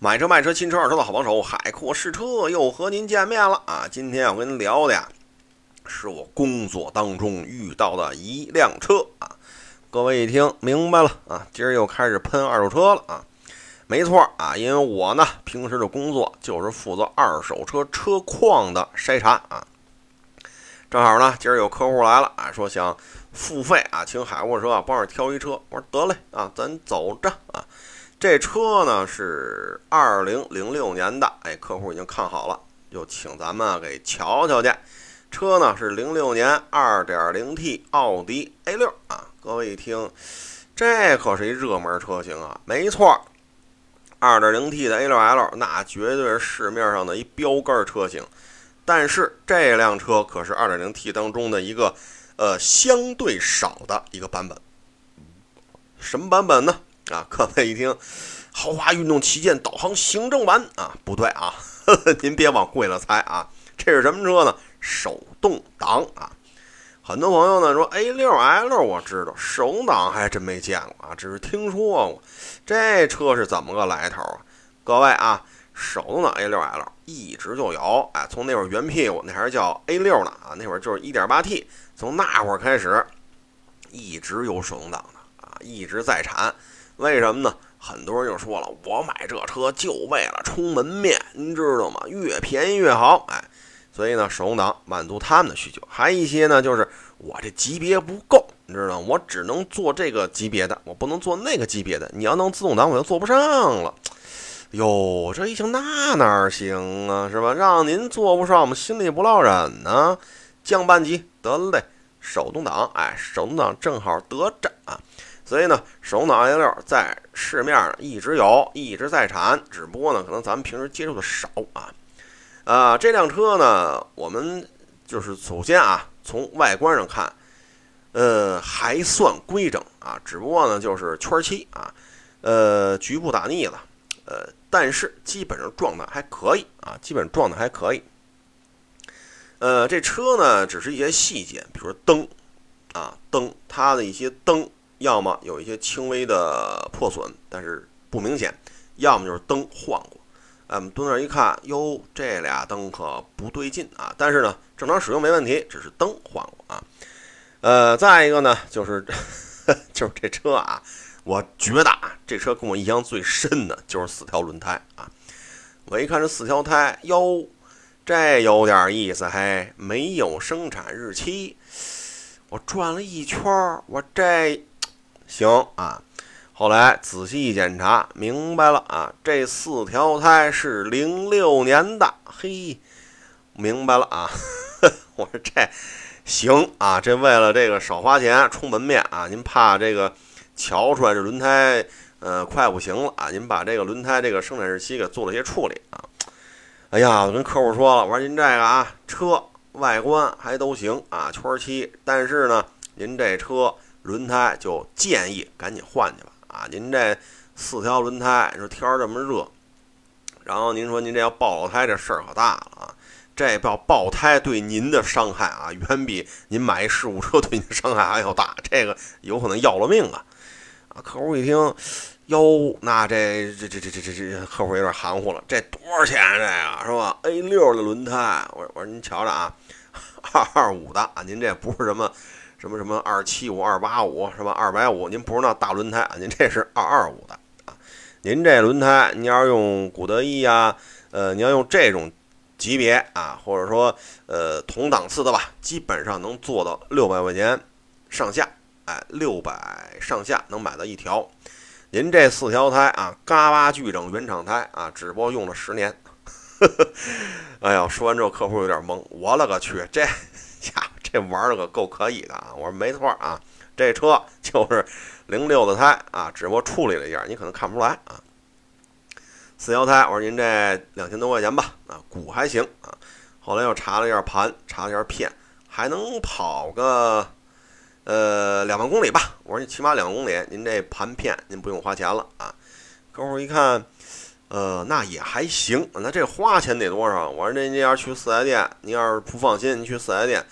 买车卖车新车二手的好帮手，海阔试车又和您见面了啊！今天要跟您聊的呀，是我工作当中遇到的一辆车啊。各位一听明白了啊，今儿又开始喷二手车了啊。没错啊，因为我呢平时的工作就是负责二手车车况的筛查啊。正好呢，今儿有客户来了啊，说想付费啊，请海阔车啊帮着挑一车。我说得嘞啊，咱走着啊。这车呢是二零零六年的，哎，客户已经看好了，就请咱们给瞧瞧去。车呢是零六年二点零 T 奥迪 A 六啊，各位一听，这可是一热门车型啊，没错，二点零 T 的 A 六 L 那绝对是市面上的一标杆车型。但是这辆车可是二点零 T 当中的一个呃相对少的一个版本，什么版本呢？啊，各位一听，豪华运动旗舰导航行政版啊，不对啊，呵 呵您别往贵了猜啊，这是什么车呢？手动挡啊。很多朋友呢说 A6L 我知道，手动挡还真没见过啊，只是听说过。这车是怎么个来头啊？各位啊，手动挡 A6L 一直就有，哎，从那会儿原屁股那还是叫 A6 呢啊，那会儿就是 1.8T，从那会儿开始一直有手动挡的，一直在产。为什么呢？很多人就说了，我买这车就为了充门面，您知道吗？越便宜越好，哎，所以呢，手动挡满足他们的需求。还有一些呢，就是我这级别不够，你知道吗？我只能做这个级别的，我不能做那个级别的。你要弄自动挡，我就做不上了。哟，这一听那哪行啊，是吧？让您做不上，我们心里不落忍呢。降半级得嘞，手动挡，哎，手动挡正好得着啊。所以呢，手动挡 A6 在市面上一直有，一直在产，只不过呢，可能咱们平时接触的少啊。啊，这辆车呢，我们就是首先啊，从外观上看，呃，还算规整啊，只不过呢，就是圈漆啊，呃，局部打腻了，呃，但是基本上状态还可以啊，基本状态还可以。呃，这车呢，只是一些细节，比如说灯啊，灯，它的一些灯。要么有一些轻微的破损，但是不明显；要么就是灯换过。哎，我们蹲那儿一看，哟，这俩灯可不对劲啊！但是呢，正常使用没问题，只是灯换过啊。呃，再一个呢，就是 就是这车啊，我觉得啊，这车跟我印象最深的就是四条轮胎啊。我一看这四条胎，哟，这有点意思嘿，没有生产日期。我转了一圈，我这。行啊，后来仔细一检查，明白了啊，这四条胎是零六年的，嘿，明白了啊，呵 我说这行啊，这为了这个少花钱充门面啊，您怕这个瞧出来这轮胎呃快不行了啊，您把这个轮胎这个生产日期给做了些处理啊。哎呀，我跟客户说了，我说您这个啊，车外观还都行啊，圈漆，但是呢，您这车。轮胎就建议赶紧换去吧啊！您这四条轮胎，你说天这么热，然后您说您这要爆胎，这事儿可大了啊！这爆爆胎对您的伤害啊，远比您买一事故车对您伤害还要大，这个有可能要了命啊！啊，客户一听，哟，那这这这这这这这客户有点含糊了，这多少钱啊这个是吧？A 六的轮胎，我我说您瞧着啊，二二五的啊，您这不是什么。什么什么二七五二八五是吧？二百五，您不是那大轮胎啊？您这是二二五的啊？您这轮胎，您要用古德一呀，呃，你要用这种级别啊，或者说呃同档次的吧，基本上能做到六百块钱上下，哎，六百上下能买到一条。您这四条胎啊，嘎巴巨整原厂胎啊，只不过用了十年。哎呀，说完之后客户有点懵，我勒个去，这 呀。这玩的可够可以的啊！我说没错啊，这车就是零六的胎啊，只不过处理了一下，你可能看不出来啊。四条胎，我说您这两千多块钱吧啊，鼓还行啊。后来又查了一下盘，查了一下片，还能跑个呃两万公里吧。我说你起码两万公里，您这盘片您不用花钱了啊。客户一看，呃，那也还行，那这花钱得多少？我说那您要是去四 S 店，您要是不放心，您去四 S 店。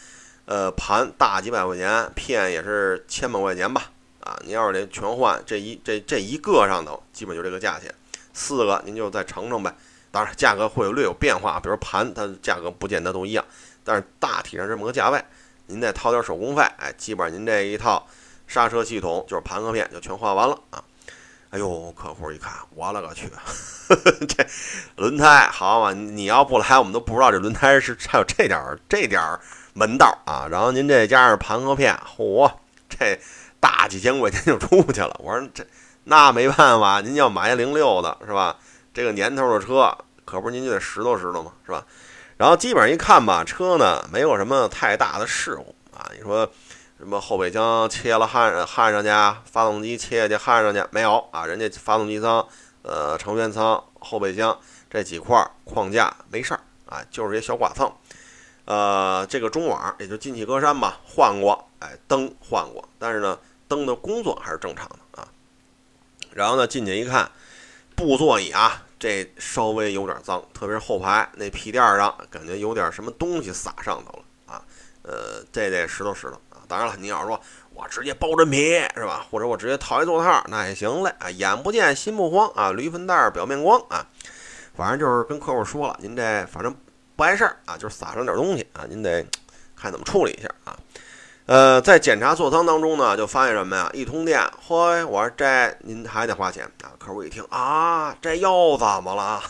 呃，盘大几百块钱，片也是千把块钱吧？啊，您要是得全换，这一这这一个上头，基本就这个价钱。四个您就再乘乘呗。当然价格会有略有变化，比如盘它价格不见得都一样，但是大体上这么个价位，您再掏点手工费，哎，基本上您这一套刹车系统就是盘和片就全换完了啊。哎呦，客户一看，我勒个去，这轮胎好嘛？你要不来，我们都不知道这轮胎是还有这点儿这点儿门道啊。然后您这加上盘和片，嚯，这大几千块钱就出去了。我说这那没办法，您要买零六的是吧？这个年头的车，可不是您就得拾掇拾掇嘛，是吧？然后基本上一看吧，车呢没有什么太大的事故啊。你说。什么后备箱切了焊焊上去，发动机切下去焊上去没有啊？人家发动机舱、呃成员舱、后备箱这几块框架没事儿啊，就是些小剐蹭。呃，这个中网也就进气格栅吧，换过，哎，灯换过，但是呢，灯的工作还是正常的啊。然后呢，进去一看，布座椅啊，这稍微有点脏，特别是后排那皮垫上，感觉有点什么东西撒上头了啊。呃，这得拾掇拾掇啊。当然了，你要说我直接包真皮是吧？或者我直接套一座套，那也行嘞啊！眼不见心不慌啊，驴粪蛋表面光啊！反正就是跟客户说了，您这反正不碍事儿啊，就是撒上点东西啊，您得看怎么处理一下啊。呃，在检查座舱当中呢，就发现什么呀？一通电，嘿！我说这您还得花钱啊！客户一听啊，这又怎么了？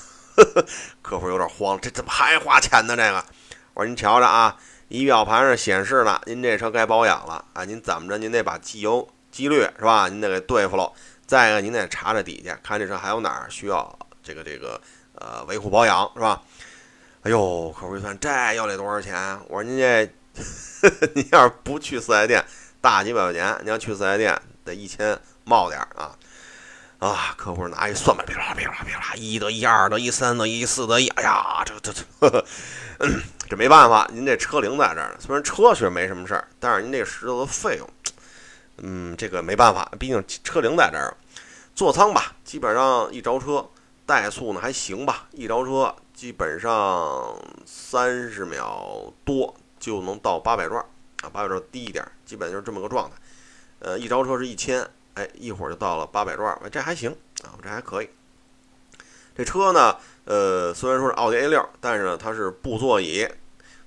客户有点慌，这怎么还花钱呢？这个，我说您瞧着啊。仪表盘上显示呢，您这车该保养了啊！您怎么着？您得把机油机滤是吧？您得给对付喽。再一个，您得查查底下，看这车还有哪儿需要这个这个呃维护保养是吧？哎呦，客户一算，这要得多少钱？我说您这，您要是不去四 S 店，大几百块钱；你要去四 S 店，得一千冒点儿啊！啊，客户拿一算盘，噼啦噼啦噼啦，一得一，二得一，三得一，四得一。哎呀，这这这。这没办法，您这车龄在这儿呢。虽然车确实没什么事儿，但是您这石头的费用，嗯，这个没办法，毕竟车龄在这儿。座舱吧，基本上一着车，怠速呢还行吧，一着车基本上三十秒多就能到八百转啊，八百转低一点，基本就是这么个状态。呃，一着车是一千，哎，一会儿就到了八百转，这还行啊，这还可以。这车呢？呃，虽然说是奥迪 A 六，但是呢，它是布座椅，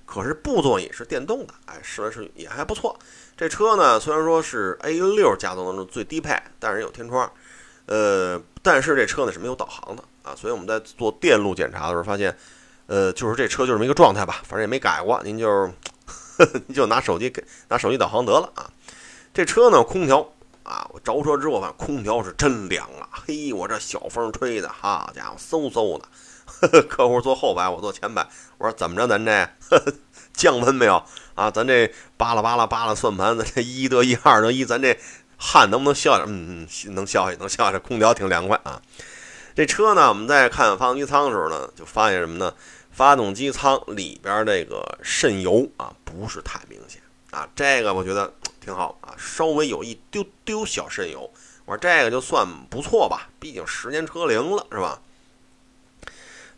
可是布座椅是电动的，哎，试来试去也还不错。这车呢，虽然说是 A 六家族当中最低配，但是有天窗，呃，但是这车呢是没有导航的啊，所以我们在做电路检查的时候发现，呃，就是这车就这么一个状态吧，反正也没改过，您就呵呵 您就拿手机给拿手机导航得了啊。这车呢，空调。啊！我着车之后，反正空调是真凉啊！嘿，我这小风吹的，好家伙，嗖嗖的。客户坐后排，我坐前排。我说怎么着，咱这呵呵 降温没有啊？咱这扒拉扒拉扒拉算盘，咱这一得一，二得一，咱这汗能不能消点？嗯嗯，能消下，能消下。空调挺凉快啊。这车呢，我们在看发动机舱的时候呢，就发现什么呢？发动机舱里边这个渗油啊，不是太明显啊。这个我觉得。挺好啊，稍微有一丢丢小渗油，我说这个就算不错吧，毕竟十年车龄了，是吧？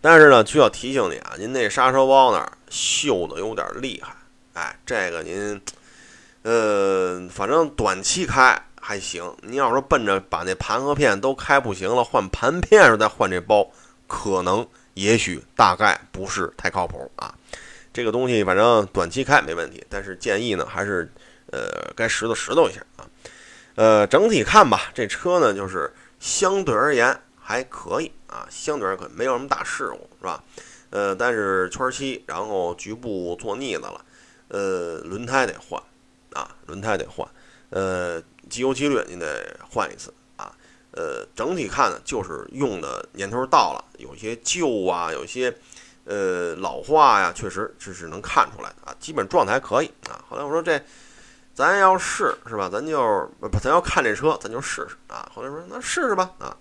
但是呢，需要提醒你啊，您那刹车包那儿锈的有点厉害，哎，这个您，呃，反正短期开还行，您要说奔着把那盘和片都开不行了，换盘片时再换这包，可能也许大概不是太靠谱啊。这个东西反正短期开没问题，但是建议呢还是。呃，该拾掇拾掇一下啊。呃，整体看吧，这车呢就是相对而言还可以啊，相对而言没有什么大事故，是吧？呃，但是圈漆，然后局部做腻子了，呃，轮胎得换啊，轮胎得换，呃，机油机滤您得换一次。呃，整体看呢，就是用的年头到了，有些旧啊，有些呃老化呀，确实这是能看出来的啊。基本状态还可以啊。后来我说这。咱要试是吧？咱就不，咱要看这车，咱就试试啊。后来说那试试吧啊。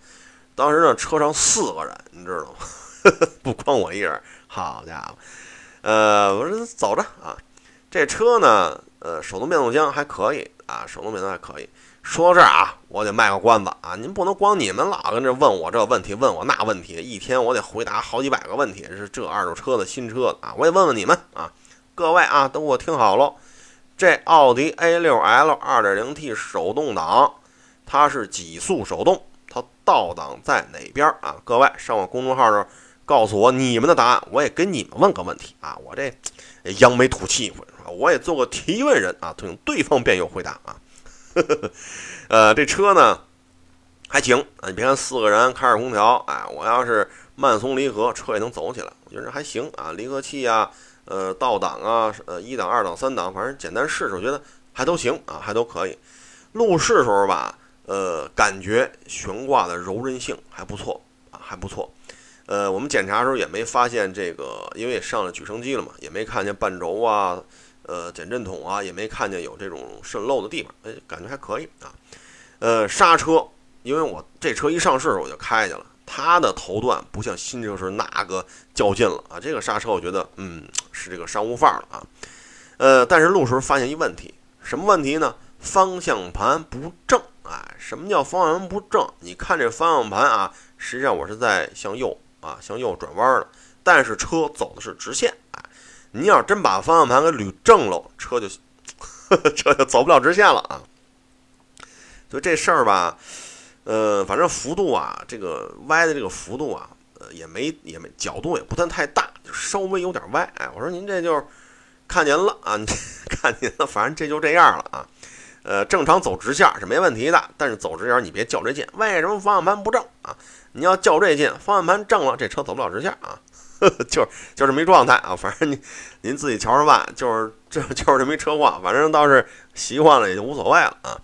当时呢，车上四个人，你知道吗？不光我一人。好家伙，呃，我说走着啊。这车呢，呃，手动变速箱还可以啊，手动变速箱还可以。说到这儿啊，我得卖个关子啊。您不能光你们老跟这问我这问题，问我那问题，一天我得回答好几百个问题。是这二手车的新车的啊，我也问问你们啊，各位啊，都给我听好喽。这奥迪 A6L 2.0T 手动挡，它是几速手动它倒档在哪边啊？各位上我公众号这告诉我你们的答案，我也跟你们问个问题啊！我这扬眉吐气，我也做个提问人啊，等对方便有回答啊。呵 呃，这车呢还行啊，你别看四个人开着空调，哎，我要是慢松离合，车也能走起来，我觉得还行啊。离合器啊，呃，倒档啊，呃，一档、二档、三档，反正简单试试，我觉得还都行啊，还都可以。路试时候吧，呃，感觉悬挂的柔韧性还不错啊，还不错。呃，我们检查的时候也没发现这个，因为上了举升机了嘛，也没看见半轴啊，呃，减震筒啊，也没看见有这种渗漏的地方，哎，感觉还可以啊。呃，刹车，因为我这车一上市我就开去了，它的头段不像新车时那个较劲了啊，这个刹车我觉得，嗯，是这个商务范儿了啊。呃，但是路时候发现一问题，什么问题呢？方向盘不正，哎，什么叫方向盘不正？你看这方向盘啊，实际上我是在向右。啊，向右转弯了，但是车走的是直线，您要真把方向盘给捋正了，车就呵呵车就走不了直线了啊。所以这事儿吧，呃，反正幅度啊，这个歪的这个幅度啊，呃，也没也没角度也不算太大，就稍微有点歪。哎，我说您这就看您了啊，看您了，反正这就这样了啊。呃，正常走直线是没问题的，但是走直线你别较这劲。为什么方向盘不正啊？你要较这劲，方向盘正了，这车走不了直线啊，就是就这么一状态啊。反正您您自己瞧着办，就是这就是这么一车况。反正倒是习惯了也就无所谓了啊。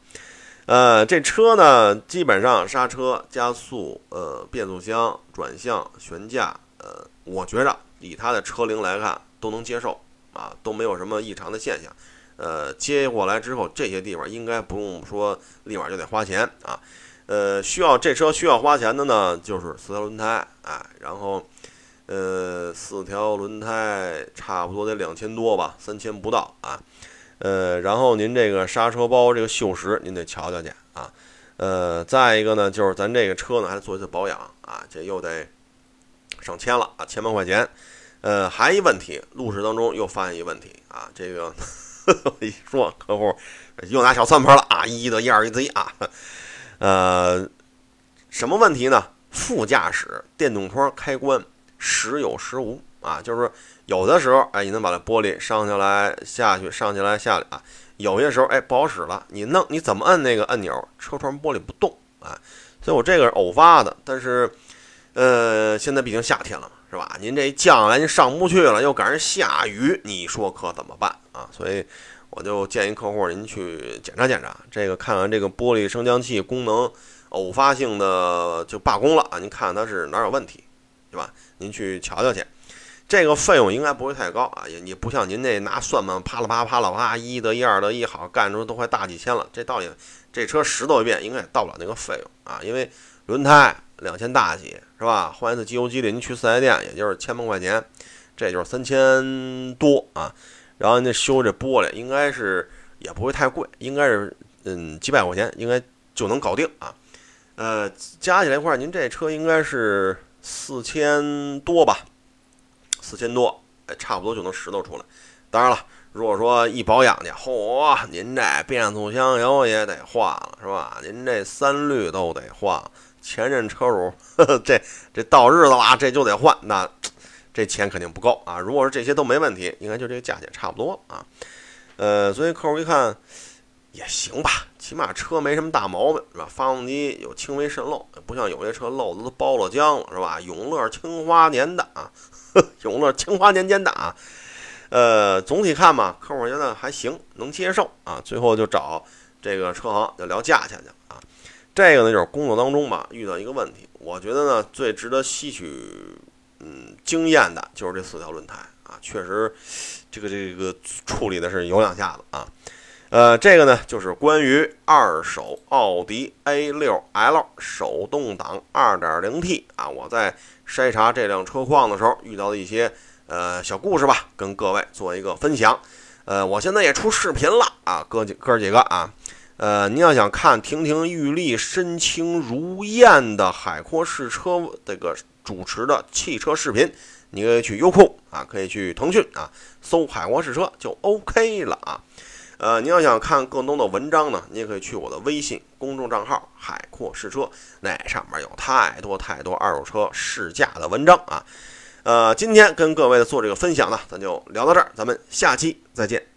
呃，这车呢，基本上刹车、加速、呃，变速箱、转向、悬架，呃，我觉着以它的车龄来看都能接受啊，都没有什么异常的现象。呃，接过来之后，这些地方应该不用说，立马就得花钱啊。呃，需要这车需要花钱的呢，就是四条轮胎，哎，然后，呃，四条轮胎差不多得两千多吧，三千不到啊。呃，然后您这个刹车包这个锈蚀，您得瞧瞧去啊。呃，再一个呢，就是咱这个车呢还得做一次保养啊，这又得上千了啊，千把块钱。呃，还一问题，路试当中又发现一问题啊，这个呵呵。一说客户又拿小算盘了啊，一得一，二得一啊，呃，什么问题呢？副驾驶电动窗开关时有时无啊，就是有的时候哎，你能把这玻璃上下来下去，上下来下来啊，有些时候哎不好使了，你弄你怎么摁那个按钮，车窗玻璃不动啊，所以我这个是偶发的，但是呃，现在毕竟夏天了嘛。是吧？您这一降下来，您上不去了，又赶上下雨，你说可怎么办啊？所以我就建议客户您去检查检查，这个看看这个玻璃升降器功能偶发性的就罢工了啊！您看看它是哪有问题，对吧？您去瞧瞧去。这个费用应该不会太高啊，也也不像您那拿算盘啪啦啪啪啦啪一得一二得一好干出都快大几千了，这到底这车十多遍应该也到不了那个费用啊，因为轮胎。两千大几是吧？换一次机油机滤，您去四 S 店也就是千把块钱，这就是三千多啊。然后您修这玻璃，应该是也不会太贵，应该是嗯几百块钱应该就能搞定啊。呃，加起来一块，您这车应该是四千多吧？四千多，哎，差不多就能拾掇出来。当然了，如果说一保养去，嚯，您这变速箱油也得换了是吧？您这三滤都得换。前任车主，这这到日子了，这就得换，那这钱肯定不够啊。如果说这些都没问题，应该就这个价钱差不多啊。呃，所以客户一看也行吧，起码车没什么大毛病是吧？发动机有轻微渗漏，不像有些车漏子都包了浆了是吧？永乐青花年的啊，永乐青花年间的啊。呃，总体看吧，客户觉得还行，能接受啊。最后就找这个车行就聊价钱去啊。这个呢，就是工作当中吧遇到一个问题，我觉得呢最值得吸取嗯经验的就是这四条轮胎啊，确实这个这个处理的是有两下子啊。呃，这个呢就是关于二手奥迪 A6L 手动挡 2.0T 啊，我在筛查这辆车况的时候遇到的一些呃小故事吧，跟各位做一个分享。呃，我现在也出视频了啊，哥几哥几个啊。呃，您要想看亭亭玉立、身轻如燕的海阔试车这个主持的汽车视频，你可以去优酷啊，可以去腾讯啊，搜“海阔试车”就 OK 了啊。呃，你要想看更多的文章呢，你也可以去我的微信公众账号“海阔试车”，那上面有太多太多二手车试驾的文章啊。呃，今天跟各位做这个分享呢，咱就聊到这儿，咱们下期再见。